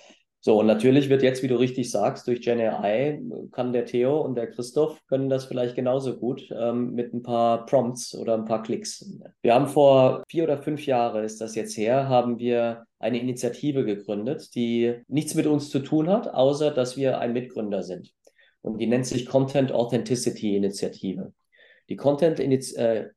So, und natürlich wird jetzt, wie du richtig sagst, durch Gen AI kann der Theo und der Christoph können das vielleicht genauso gut ähm, mit ein paar Prompts oder ein paar Klicks. Wir haben vor vier oder fünf Jahren, ist das jetzt her, haben wir eine Initiative gegründet, die nichts mit uns zu tun hat, außer dass wir ein Mitgründer sind. Und die nennt sich Content Authenticity Initiative. Die Content äh,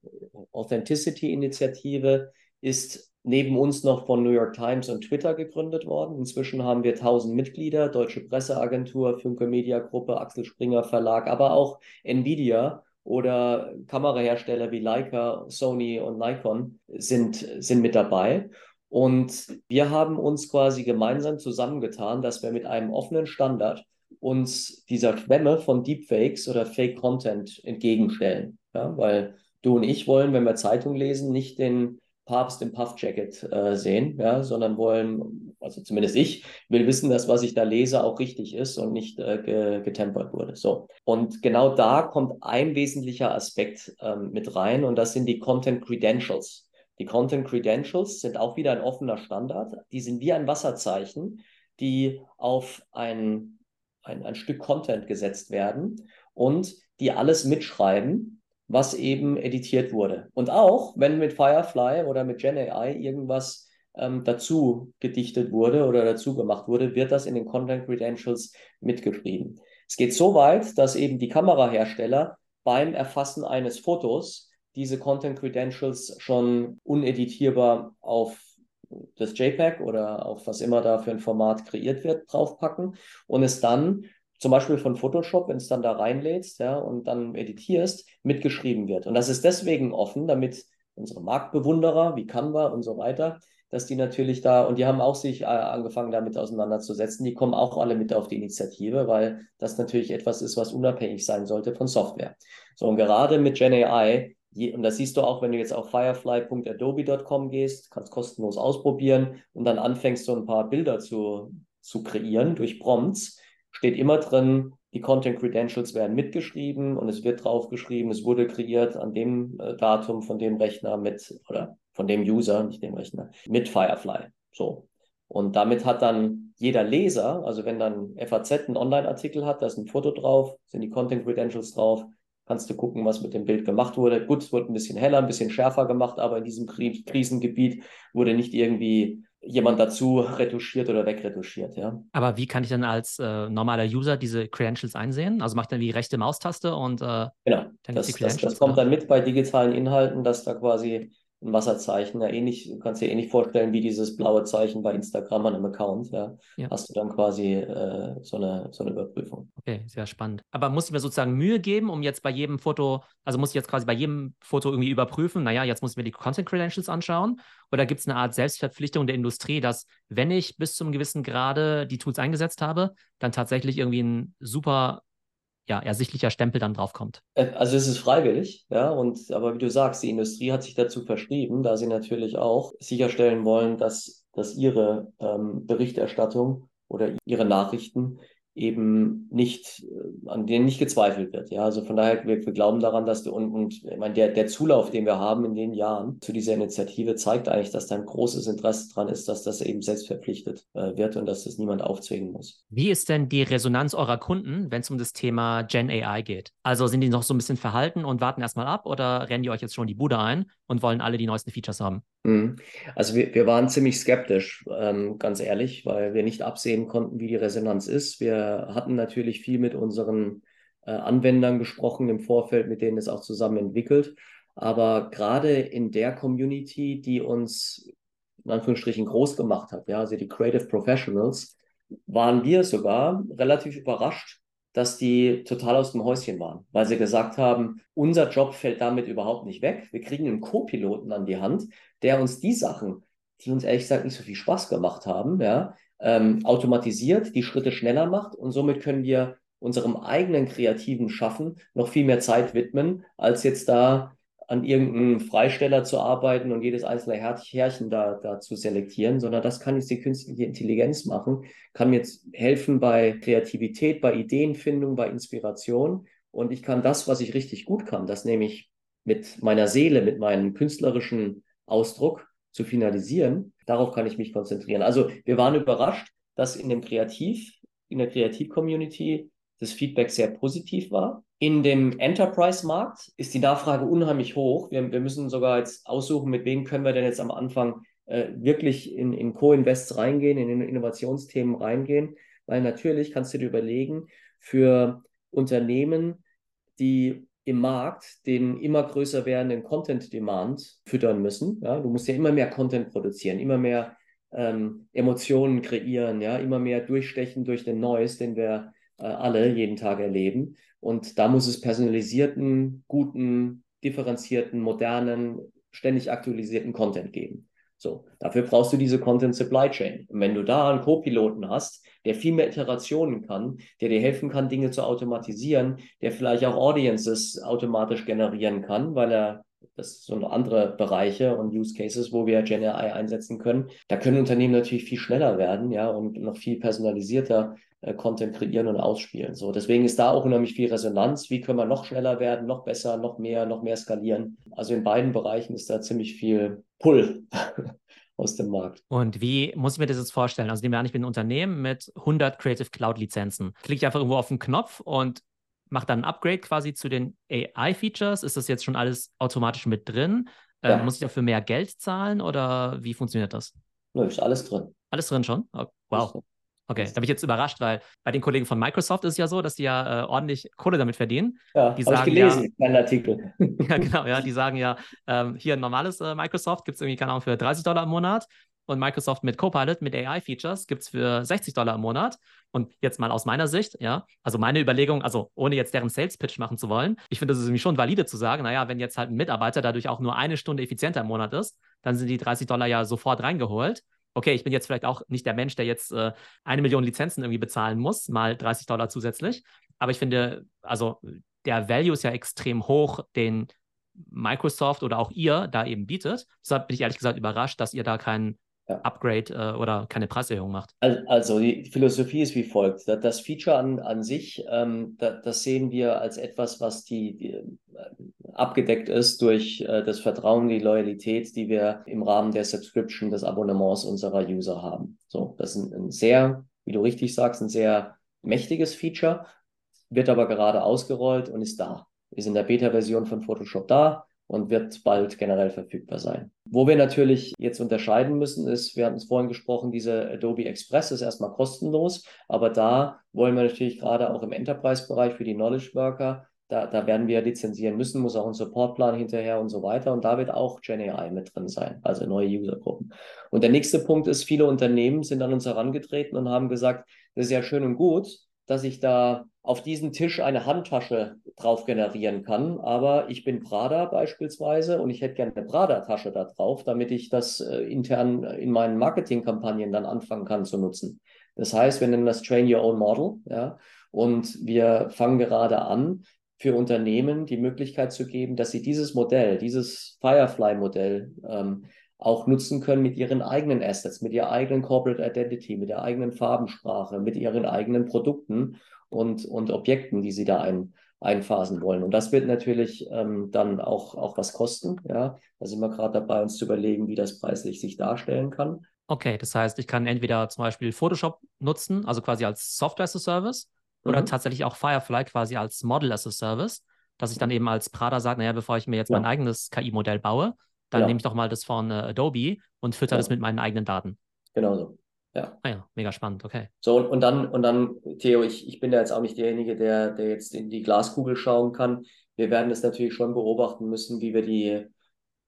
Authenticity Initiative ist neben uns noch von New York Times und Twitter gegründet worden. Inzwischen haben wir 1000 Mitglieder, Deutsche Presseagentur, Funke Media Gruppe, Axel Springer Verlag, aber auch Nvidia oder Kamerahersteller wie Leica, Sony und Nikon sind, sind mit dabei. Und wir haben uns quasi gemeinsam zusammengetan, dass wir mit einem offenen Standard uns dieser Schwemme von Deepfakes oder Fake Content entgegenstellen. Ja, weil du und ich wollen, wenn wir Zeitung lesen, nicht den Papst im Puffjacket äh, sehen, ja, sondern wollen, also zumindest ich, will wissen, dass was ich da lese auch richtig ist und nicht äh, ge getempert wurde. So. Und genau da kommt ein wesentlicher Aspekt ähm, mit rein und das sind die Content Credentials. Die Content Credentials sind auch wieder ein offener Standard. Die sind wie ein Wasserzeichen, die auf ein, ein, ein Stück Content gesetzt werden und die alles mitschreiben, was eben editiert wurde. Und auch, wenn mit Firefly oder mit GenAI irgendwas ähm, dazu gedichtet wurde oder dazu gemacht wurde, wird das in den Content Credentials mitgeschrieben. Es geht so weit, dass eben die Kamerahersteller beim Erfassen eines Fotos diese Content Credentials schon uneditierbar auf das JPEG oder auf was immer da für ein Format kreiert wird, draufpacken und es dann zum Beispiel von Photoshop, wenn es dann da reinlädst ja, und dann editierst, mitgeschrieben wird. Und das ist deswegen offen, damit unsere Marktbewunderer wie Canva und so weiter, dass die natürlich da, und die haben auch sich äh, angefangen damit auseinanderzusetzen, die kommen auch alle mit auf die Initiative, weil das natürlich etwas ist, was unabhängig sein sollte von Software. So, und gerade mit GenAI und das siehst du auch, wenn du jetzt auf firefly.adobe.com gehst, kannst kostenlos ausprobieren und dann anfängst, so ein paar Bilder zu, zu kreieren durch Prompts, steht immer drin, die Content Credentials werden mitgeschrieben und es wird draufgeschrieben, es wurde kreiert an dem äh, Datum von dem Rechner mit, oder von dem User, nicht dem Rechner, mit Firefly. So. Und damit hat dann jeder Leser, also wenn dann FAZ einen Online-Artikel hat, da ist ein Foto drauf, sind die Content Credentials drauf, kannst du gucken, was mit dem Bild gemacht wurde. Gut, es wurde ein bisschen heller, ein bisschen schärfer gemacht, aber in diesem Krisengebiet wurde nicht irgendwie jemand dazu retuschiert oder wegretuschiert, ja. Aber wie kann ich dann als äh, normaler User diese Credentials einsehen? Also macht dann die rechte Maustaste und äh, genau. das, das, das kommt dann mit bei digitalen Inhalten, dass da quasi ein Wasserzeichen, ja ähnlich, du kannst dir ähnlich vorstellen wie dieses blaue Zeichen bei Instagram an einem Account, ja, ja. hast du dann quasi äh, so, eine, so eine Überprüfung. Okay, sehr spannend. Aber muss ich mir sozusagen Mühe geben, um jetzt bei jedem Foto, also muss ich jetzt quasi bei jedem Foto irgendwie überprüfen, naja, jetzt muss ich mir die Content Credentials anschauen? Oder gibt es eine Art Selbstverpflichtung der Industrie, dass wenn ich bis zum gewissen Grade die Tools eingesetzt habe, dann tatsächlich irgendwie ein super ja, ersichtlicher Stempel dann draufkommt. Äh, also es ist freiwillig, ja, und aber wie du sagst, die Industrie hat sich dazu verschrieben, da sie natürlich auch sicherstellen wollen, dass, dass ihre ähm, Berichterstattung oder ihre Nachrichten eben nicht, an denen nicht gezweifelt wird. Ja, also von daher, wir, wir glauben daran, dass du, und, und ich meine, der, der Zulauf, den wir haben in den Jahren zu dieser Initiative, zeigt eigentlich, dass da ein großes Interesse dran ist, dass das eben selbstverpflichtet äh, wird und dass das niemand aufzwingen muss. Wie ist denn die Resonanz eurer Kunden, wenn es um das Thema Gen AI geht? Also sind die noch so ein bisschen verhalten und warten erstmal ab oder rennen die euch jetzt schon die Bude ein und wollen alle die neuesten Features haben? Mhm. Also wir, wir waren ziemlich skeptisch, ähm, ganz ehrlich, weil wir nicht absehen konnten, wie die Resonanz ist. Wir hatten natürlich viel mit unseren äh, Anwendern gesprochen im Vorfeld, mit denen es auch zusammen entwickelt. Aber gerade in der Community, die uns in Anführungsstrichen groß gemacht hat, ja, also die Creative Professionals, waren wir sogar relativ überrascht, dass die total aus dem Häuschen waren, weil sie gesagt haben, unser Job fällt damit überhaupt nicht weg. Wir kriegen einen Co-Piloten an die Hand, der uns die Sachen, die uns ehrlich gesagt nicht so viel Spaß gemacht haben, ja, ähm, automatisiert, die Schritte schneller macht und somit können wir unserem eigenen kreativen Schaffen noch viel mehr Zeit widmen, als jetzt da an irgendeinem Freisteller zu arbeiten und jedes einzelne Härchen da, da zu selektieren, sondern das kann jetzt die künstliche Intelligenz machen, kann mir jetzt helfen bei Kreativität, bei Ideenfindung, bei Inspiration. Und ich kann das, was ich richtig gut kann, das nämlich mit meiner Seele, mit meinem künstlerischen Ausdruck zu finalisieren, darauf kann ich mich konzentrieren. Also wir waren überrascht, dass in dem Kreativ, in der Kreativ-Community das Feedback sehr positiv war. In dem Enterprise-Markt ist die Nachfrage unheimlich hoch. Wir, wir, müssen sogar jetzt aussuchen, mit wem können wir denn jetzt am Anfang äh, wirklich in, in Co-Invests reingehen, in Innovationsthemen reingehen. Weil natürlich kannst du dir überlegen, für Unternehmen, die im Markt den immer größer werdenden Content-Demand füttern müssen. Ja? Du musst ja immer mehr Content produzieren, immer mehr ähm, Emotionen kreieren, ja, immer mehr durchstechen durch den Noise, den wir alle jeden Tag erleben. Und da muss es personalisierten, guten, differenzierten, modernen, ständig aktualisierten Content geben. So, dafür brauchst du diese Content Supply Chain. Und wenn du da einen Co-Piloten hast, der viel mehr Iterationen kann, der dir helfen kann, Dinge zu automatisieren, der vielleicht auch Audiences automatisch generieren kann, weil er das sind andere Bereiche und Use Cases, wo wir Gen AI einsetzen können. Da können Unternehmen natürlich viel schneller werden, ja, und noch viel personalisierter äh, Content kreieren und ausspielen. So, deswegen ist da auch unheimlich viel Resonanz. Wie können wir noch schneller werden, noch besser, noch mehr, noch mehr skalieren? Also in beiden Bereichen ist da ziemlich viel Pull. aus dem Markt. Und wie muss ich mir das jetzt vorstellen? Also nehmen wir an, ich bin ein Unternehmen mit 100 Creative Cloud Lizenzen. Klicke ich einfach irgendwo auf den Knopf und mache dann ein Upgrade quasi zu den AI-Features. Ist das jetzt schon alles automatisch mit drin? Ähm, ja. muss ich dafür mehr Geld zahlen oder wie funktioniert das? Nö, ist alles drin. Alles drin schon? Oh, wow. Okay, da bin ich jetzt überrascht, weil bei den Kollegen von Microsoft ist es ja so, dass die ja äh, ordentlich Kohle damit verdienen. Ja, die habe ich gelesen, ja, meinen Artikel. ja, genau, ja, die sagen ja, ähm, hier ein normales äh, Microsoft gibt es irgendwie, keine Ahnung, für 30 Dollar im Monat und Microsoft mit Copilot, mit AI-Features gibt es für 60 Dollar im Monat. Und jetzt mal aus meiner Sicht, ja, also meine Überlegung, also ohne jetzt deren Sales-Pitch machen zu wollen, ich finde, es ist irgendwie schon valide zu sagen, naja, wenn jetzt halt ein Mitarbeiter dadurch auch nur eine Stunde effizienter im Monat ist, dann sind die 30 Dollar ja sofort reingeholt okay, ich bin jetzt vielleicht auch nicht der Mensch, der jetzt äh, eine Million Lizenzen irgendwie bezahlen muss, mal 30 Dollar zusätzlich. Aber ich finde, also der Value ist ja extrem hoch, den Microsoft oder auch ihr da eben bietet. Deshalb bin ich ehrlich gesagt überrascht, dass ihr da keinen ja. Upgrade äh, oder keine Preiserhöhung macht? Also die Philosophie ist wie folgt. Das Feature an, an sich, ähm, das, das sehen wir als etwas, was die, die äh, abgedeckt ist durch äh, das Vertrauen, die Loyalität, die wir im Rahmen der Subscription des Abonnements unserer User haben. So, das ist ein, ein sehr, wie du richtig sagst, ein sehr mächtiges Feature, wird aber gerade ausgerollt und ist da. Ist in der Beta-Version von Photoshop da und wird bald generell verfügbar sein. Wo wir natürlich jetzt unterscheiden müssen, ist, wir hatten es vorhin gesprochen, diese Adobe Express ist erstmal kostenlos, aber da wollen wir natürlich gerade auch im Enterprise-Bereich für die Knowledge Worker, da, da werden wir lizenzieren müssen, muss auch ein Supportplan hinterher und so weiter. Und da wird auch GenAI mit drin sein, also neue Usergruppen. Und der nächste Punkt ist, viele Unternehmen sind an uns herangetreten und haben gesagt, das ist ja schön und gut, dass ich da auf diesen Tisch eine Handtasche drauf generieren kann. Aber ich bin Prada beispielsweise und ich hätte gerne eine Prada-Tasche da drauf, damit ich das äh, intern in meinen Marketingkampagnen dann anfangen kann zu nutzen. Das heißt, wir nennen das Train Your Own Model. Ja? Und wir fangen gerade an, für Unternehmen die Möglichkeit zu geben, dass sie dieses Modell, dieses Firefly-Modell ähm, auch nutzen können mit ihren eigenen Assets, mit ihrer eigenen Corporate Identity, mit der eigenen Farbensprache, mit ihren eigenen Produkten und, und Objekten, die sie da ein, einphasen wollen. Und das wird natürlich ähm, dann auch, auch was kosten. Ja, da sind wir gerade dabei, uns zu überlegen, wie das preislich sich darstellen kann. Okay, das heißt, ich kann entweder zum Beispiel Photoshop nutzen, also quasi als Software as a Service, mhm. oder tatsächlich auch Firefly quasi als Model as a Service, dass ich dann eben als Prada sage, naja, bevor ich mir jetzt ja. mein eigenes KI-Modell baue, dann ja. nehme ich doch mal das von äh, Adobe und fütter ja. das mit meinen eigenen Daten. Genau so. Ja. Ah ja, mega spannend, okay. So, und, und dann, und dann, Theo, ich, ich bin da jetzt auch nicht derjenige, der, der jetzt in die Glaskugel schauen kann. Wir werden das natürlich schon beobachten müssen, wie wir die,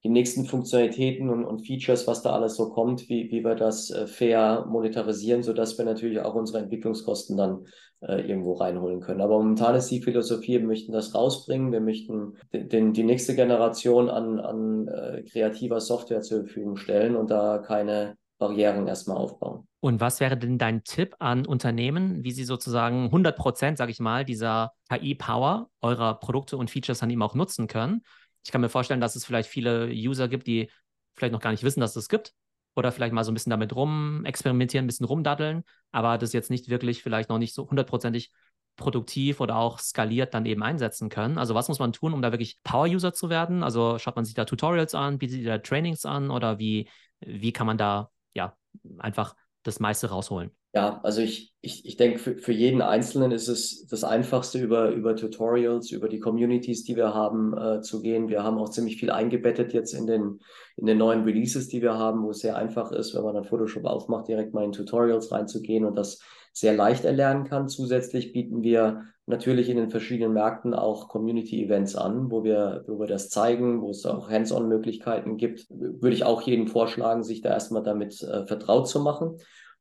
die nächsten Funktionalitäten und, und Features, was da alles so kommt, wie, wie wir das äh, fair monetarisieren, sodass wir natürlich auch unsere Entwicklungskosten dann äh, irgendwo reinholen können. Aber momentan ist die Philosophie, wir möchten das rausbringen, wir möchten den, die nächste Generation an, an äh, kreativer Software zur Verfügung stellen und da keine Barrieren erstmal aufbauen. Und was wäre denn dein Tipp an Unternehmen, wie sie sozusagen 100 Prozent, sage ich mal, dieser KI-Power eurer Produkte und Features dann eben auch nutzen können? Ich kann mir vorstellen, dass es vielleicht viele User gibt, die vielleicht noch gar nicht wissen, dass es das gibt oder vielleicht mal so ein bisschen damit rum experimentieren, ein bisschen rumdaddeln, aber das jetzt nicht wirklich vielleicht noch nicht so hundertprozentig produktiv oder auch skaliert dann eben einsetzen können. Also was muss man tun, um da wirklich Power-User zu werden? Also schaut man sich da Tutorials an, bietet da Trainings an oder wie, wie kann man da ja einfach das meiste rausholen? Ja, also ich, ich, ich denke, für, für jeden Einzelnen ist es das Einfachste, über, über Tutorials, über die Communities, die wir haben, äh, zu gehen. Wir haben auch ziemlich viel eingebettet jetzt in den, in den neuen Releases, die wir haben, wo es sehr einfach ist, wenn man dann Photoshop aufmacht, direkt mal in Tutorials reinzugehen und das sehr leicht erlernen kann. Zusätzlich bieten wir natürlich in den verschiedenen Märkten auch Community-Events an, wo wir, wo wir das zeigen, wo es auch Hands-on-Möglichkeiten gibt. Würde ich auch jedem vorschlagen, sich da erstmal damit äh, vertraut zu machen.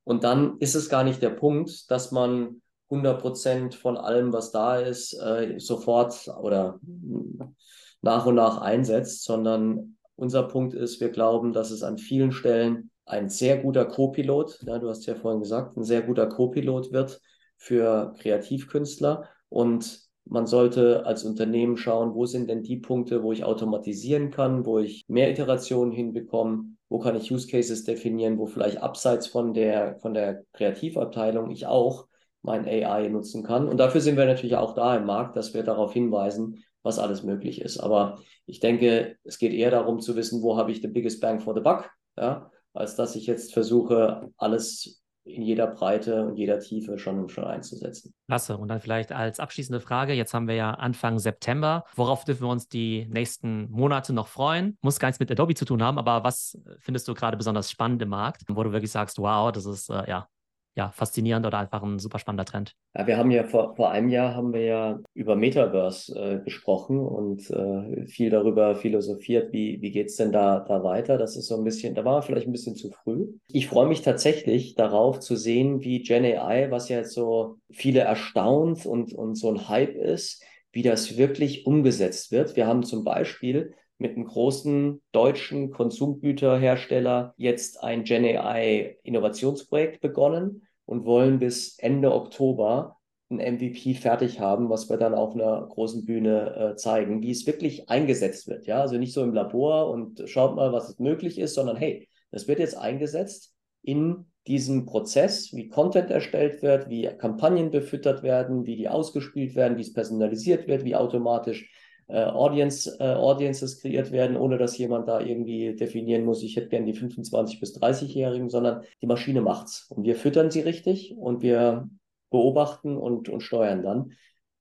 Und dann ist es gar nicht der Punkt, dass man 100 Prozent von allem, was da ist, äh, sofort oder nach und nach einsetzt, sondern unser Punkt ist, wir glauben, dass es an vielen Stellen ein sehr guter Co-Pilot, ja, du hast ja vorhin gesagt, ein sehr guter Co-Pilot wird für Kreativkünstler. Und man sollte als Unternehmen schauen, wo sind denn die Punkte, wo ich automatisieren kann, wo ich mehr Iterationen hinbekomme, wo kann ich Use Cases definieren, wo vielleicht abseits von der, von der Kreativabteilung ich auch mein AI nutzen kann. Und dafür sind wir natürlich auch da im Markt, dass wir darauf hinweisen, was alles möglich ist. Aber ich denke, es geht eher darum zu wissen, wo habe ich the biggest bang for the buck, ja, als dass ich jetzt versuche, alles in jeder Breite und jeder Tiefe schon, schon einzusetzen. Klasse. Und dann vielleicht als abschließende Frage, jetzt haben wir ja Anfang September. Worauf dürfen wir uns die nächsten Monate noch freuen? Muss gar nichts mit Adobe zu tun haben, aber was findest du gerade besonders spannend im Markt, wo du wirklich sagst, wow, das ist äh, ja ja, faszinierend oder einfach ein super spannender Trend. Ja, wir haben ja vor, vor einem Jahr haben wir ja über Metaverse äh, gesprochen und äh, viel darüber philosophiert, wie, wie geht es denn da, da weiter. Das ist so ein bisschen, da war vielleicht ein bisschen zu früh. Ich freue mich tatsächlich darauf zu sehen, wie Gen AI, was ja jetzt so viele erstaunt und, und so ein Hype ist, wie das wirklich umgesetzt wird. Wir haben zum Beispiel mit einem großen deutschen Konsumgüterhersteller jetzt ein Gen AI Innovationsprojekt begonnen und wollen bis Ende Oktober ein MVP fertig haben, was wir dann auf einer großen Bühne äh, zeigen, wie es wirklich eingesetzt wird. Ja, also nicht so im Labor und schaut mal, was möglich ist, sondern hey, das wird jetzt eingesetzt in diesem Prozess, wie Content erstellt wird, wie Kampagnen befüttert werden, wie die ausgespielt werden, wie es personalisiert wird, wie automatisch äh, Audience, äh, Audiences kreiert werden, ohne dass jemand da irgendwie definieren muss, ich hätte gern die 25- bis 30-Jährigen, sondern die Maschine macht's. Und wir füttern sie richtig und wir beobachten und, und steuern dann.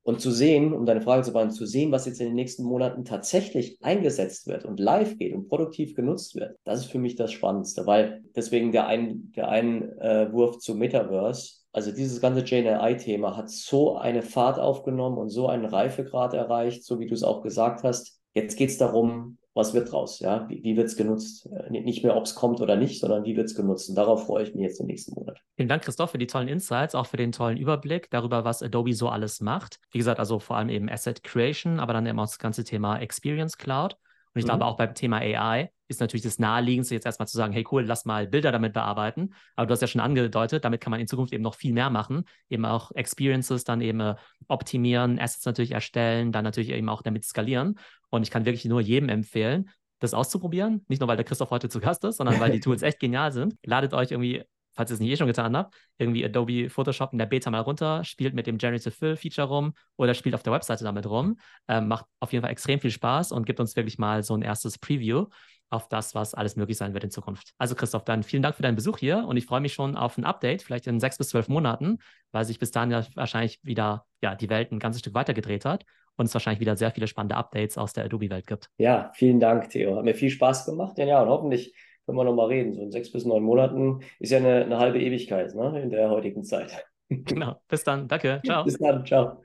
Und zu sehen, um deine Frage zu beantworten, zu sehen, was jetzt in den nächsten Monaten tatsächlich eingesetzt wird und live geht und produktiv genutzt wird, das ist für mich das Spannendste, weil deswegen der, ein, der Einwurf zu Metaverse, also dieses ganze JNI-Thema hat so eine Fahrt aufgenommen und so einen Reifegrad erreicht, so wie du es auch gesagt hast. Jetzt geht es darum, was wird draus? Ja? Wie, wie wird es genutzt? Äh, nicht mehr, ob es kommt oder nicht, sondern wie wird es genutzt? Und darauf freue ich mich jetzt im nächsten Monat. Vielen Dank, Christoph, für die tollen Insights, auch für den tollen Überblick darüber, was Adobe so alles macht. Wie gesagt, also vor allem eben Asset Creation, aber dann eben auch das ganze Thema Experience Cloud. Und ich mhm. glaube, auch beim Thema AI ist natürlich das Naheliegendste, jetzt erstmal zu sagen, hey cool, lass mal Bilder damit bearbeiten. Aber du hast ja schon angedeutet, damit kann man in Zukunft eben noch viel mehr machen. Eben auch Experiences dann eben äh, optimieren, Assets natürlich erstellen, dann natürlich eben auch damit skalieren. Und ich kann wirklich nur jedem empfehlen, das auszuprobieren. Nicht nur, weil der Christoph heute zu Gast ist, sondern weil die Tools echt genial sind. Ladet euch irgendwie falls ihr es nicht eh schon getan habt, irgendwie Adobe Photoshop in der Beta mal runter, spielt mit dem Generative Fill Feature rum oder spielt auf der Webseite damit rum. Ähm, macht auf jeden Fall extrem viel Spaß und gibt uns wirklich mal so ein erstes Preview auf das, was alles möglich sein wird in Zukunft. Also Christoph, dann vielen Dank für deinen Besuch hier und ich freue mich schon auf ein Update, vielleicht in sechs bis zwölf Monaten, weil sich bis dahin ja wahrscheinlich wieder ja, die Welt ein ganzes Stück weitergedreht hat und es wahrscheinlich wieder sehr viele spannende Updates aus der Adobe-Welt gibt. Ja, vielen Dank, Theo. Hat mir viel Spaß gemacht. Ja, ja und hoffentlich können wir nochmal reden. So in sechs bis neun Monaten ist ja eine, eine halbe Ewigkeit ne, in der heutigen Zeit. Genau. Bis dann. Danke. Ciao. Bis dann. Ciao.